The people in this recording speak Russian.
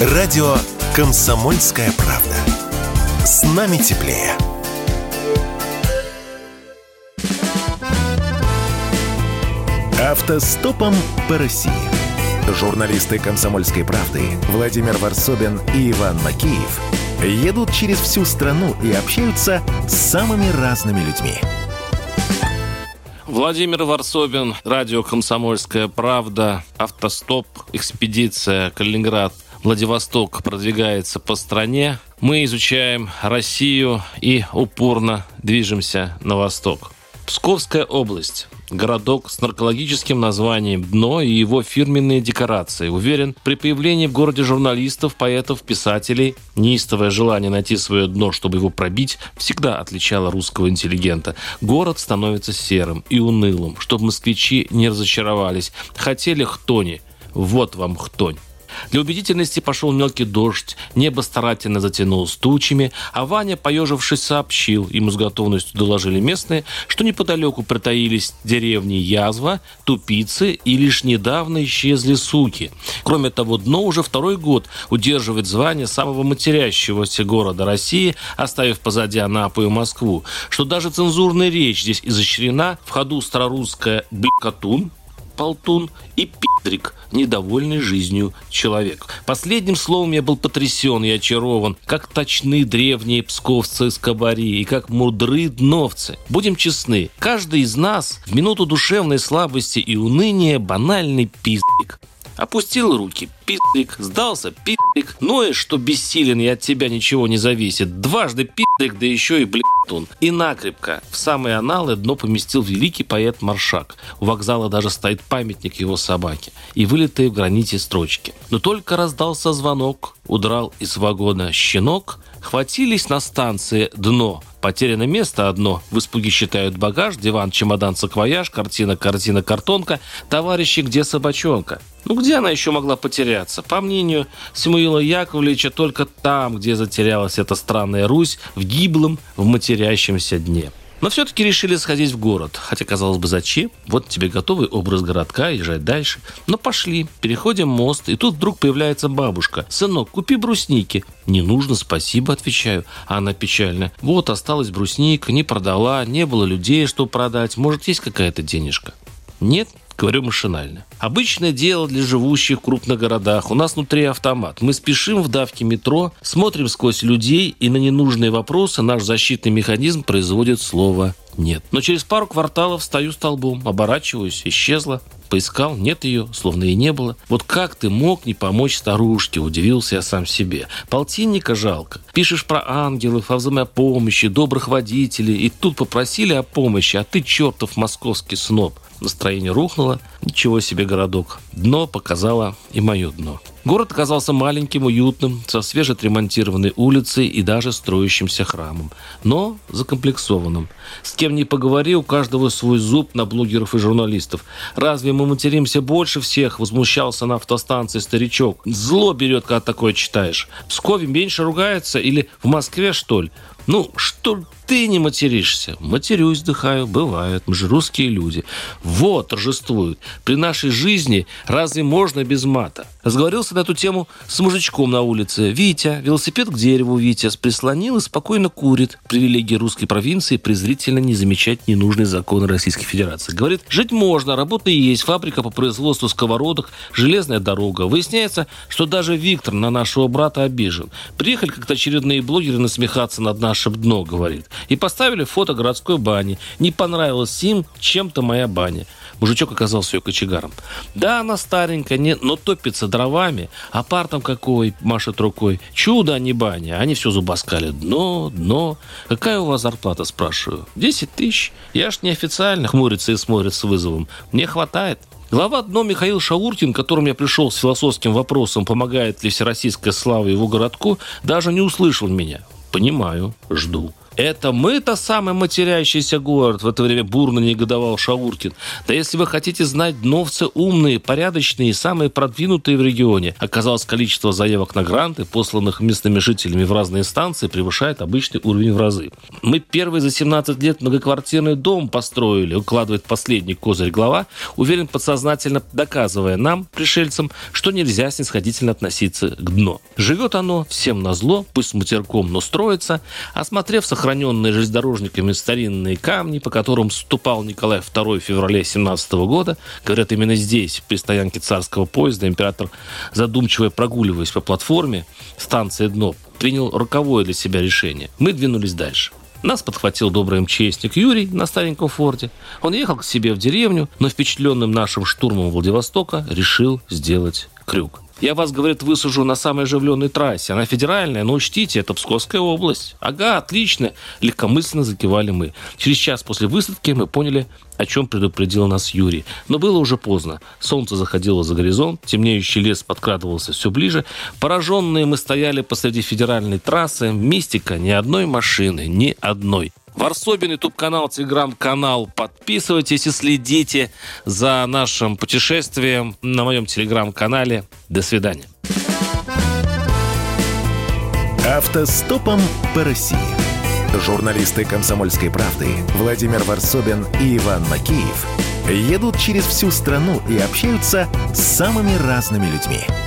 Радио «Комсомольская правда». С нами теплее. Автостопом по России. Журналисты «Комсомольской правды» Владимир Варсобин и Иван Макеев едут через всю страну и общаются с самыми разными людьми. Владимир Варсобин, радио «Комсомольская правда», автостоп, экспедиция Калининград, Владивосток продвигается по стране. Мы изучаем Россию и упорно движемся на восток. Псковская область. Городок с наркологическим названием «Дно» и его фирменные декорации. Уверен, при появлении в городе журналистов, поэтов, писателей, неистовое желание найти свое дно, чтобы его пробить, всегда отличало русского интеллигента. Город становится серым и унылым, чтобы москвичи не разочаровались. Хотели хтони. Вот вам хтонь. Для убедительности пошел мелкий дождь, небо старательно затянулось тучами, а Ваня, поежившись, сообщил, ему с готовностью доложили местные, что неподалеку притаились деревни Язва, Тупицы и лишь недавно исчезли суки. Кроме того, дно уже второй год удерживает звание самого матерящегося города России, оставив позади Анапу и Москву, что даже цензурная речь здесь изощрена, в ходу старорусская «бликатун», полтун и пидрик, недовольный жизнью человек. Последним словом я был потрясен и очарован, как точны древние псковцы из Кабари и как мудры дновцы. Будем честны, каждый из нас в минуту душевной слабости и уныния банальный пиздик. Опустил руки, пиздик, сдался, пиздик, ноешь, что бессилен и от тебя ничего не зависит. Дважды пиздик, да еще и блядун. И накрепко в самые аналы дно поместил великий поэт Маршак. У вокзала даже стоит памятник его собаке и вылитые в граните строчки. Но только раздался звонок, удрал из вагона щенок, хватились на станции дно – Потеряно место одно. В испуге считают багаж, диван, чемодан, саквояж, картина, картина, картонка. Товарищи, где собачонка? Ну, где она еще могла потеряться? По мнению Самуила Яковлевича, только там, где затерялась эта странная Русь, в гиблом, в матерящемся дне. Но все-таки решили сходить в город. Хотя, казалось бы, зачем? Вот тебе готовый образ городка, езжать дальше. Но пошли, переходим мост, и тут вдруг появляется бабушка. «Сынок, купи брусники». «Не нужно, спасибо», отвечаю. А она печально. «Вот, осталась брусника, не продала, не было людей, что продать. Может, есть какая-то денежка?» «Нет, Говорю машинально. Обычное дело для живущих в крупных городах. У нас внутри автомат. Мы спешим в давке метро, смотрим сквозь людей, и на ненужные вопросы наш защитный механизм производит слово «нет». Но через пару кварталов стою столбом, оборачиваюсь, исчезла. Поискал, нет ее, словно и не было. Вот как ты мог не помочь старушке, удивился я сам себе. Полтинника жалко. Пишешь про ангелов, о взаимопомощи, добрых водителей, и тут попросили о помощи, а ты чертов московский сноб. Настроение рухнуло. Ничего себе городок. Дно показало и мое дно. Город оказался маленьким, уютным, со свежеотремонтированной улицей и даже строящимся храмом. Но закомплексованным. С кем ни поговори, у каждого свой зуб на блогеров и журналистов. Разве мы материмся больше всех? Возмущался на автостанции старичок. Зло берет, когда такое читаешь. В Пскове меньше ругается или в Москве, что ли? Ну, что ты не материшься? Матерюсь, вздыхаю, бывает. Мы же русские люди. Вот, торжествуют. При нашей жизни разве можно без мата? Разговорился на эту тему с мужичком на улице. Витя, велосипед к дереву Витя, прислонил и спокойно курит. Привилегии русской провинции презрительно не замечать ненужные законы Российской Федерации. Говорит, жить можно, работа есть, фабрика по производству сковородок, железная дорога. Выясняется, что даже Виктор на нашего брата обижен. Приехали как-то очередные блогеры насмехаться над нашим дно, говорит и поставили фото городской бани. Не понравилась им чем-то моя баня. Мужичок оказался ее кочегаром. Да, она старенькая, не, но топится дровами, а пар там какой, машет рукой. Чудо, а не баня. Они все зубоскали. Дно, дно. Какая у вас зарплата, спрашиваю? Десять тысяч. Я ж неофициально хмурится и смотрит с вызовом. Мне хватает. Глава «Дно» Михаил Шауркин, к которому я пришел с философским вопросом, помогает ли всероссийская слава его городку, даже не услышал меня. Понимаю, жду. Это мы-то самый матерящийся город. В это время бурно негодовал Шауркин. Да если вы хотите знать, дновцы умные, порядочные и самые продвинутые в регионе. Оказалось, количество заявок на гранты, посланных местными жителями в разные станции, превышает обычный уровень в разы. Мы первый за 17 лет многоквартирный дом построили, укладывает последний козырь глава, уверен подсознательно доказывая нам, пришельцам, что нельзя снисходительно относиться к дну. Живет оно всем на зло, пусть матерком, но строится, осмотрев сохраненные железнодорожниками старинные камни, по которым ступал Николай II в феврале 17 года. Говорят, именно здесь, при стоянке царского поезда, император, задумчиво прогуливаясь по платформе станции «Дно», принял роковое для себя решение. Мы двинулись дальше. Нас подхватил добрый МЧСник Юрий на стареньком форте. Он ехал к себе в деревню, но впечатленным нашим штурмом Владивостока решил сделать крюк. Я вас, говорит, высажу на самой оживленной трассе. Она федеральная, но учтите, это Псковская область. Ага, отлично. Легкомысленно закивали мы. Через час после высадки мы поняли, о чем предупредил нас Юрий. Но было уже поздно. Солнце заходило за горизонт, темнеющий лес подкрадывался все ближе. Пораженные мы стояли посреди федеральной трассы. Мистика ни одной машины, ни одной. Варсобин, YouTube-канал, Телеграм-канал. Подписывайтесь и следите за нашим путешествием на моем Телеграм-канале. До свидания. Автостопом по России. Журналисты «Комсомольской правды» Владимир Варсобин и Иван Макеев едут через всю страну и общаются с самыми разными людьми –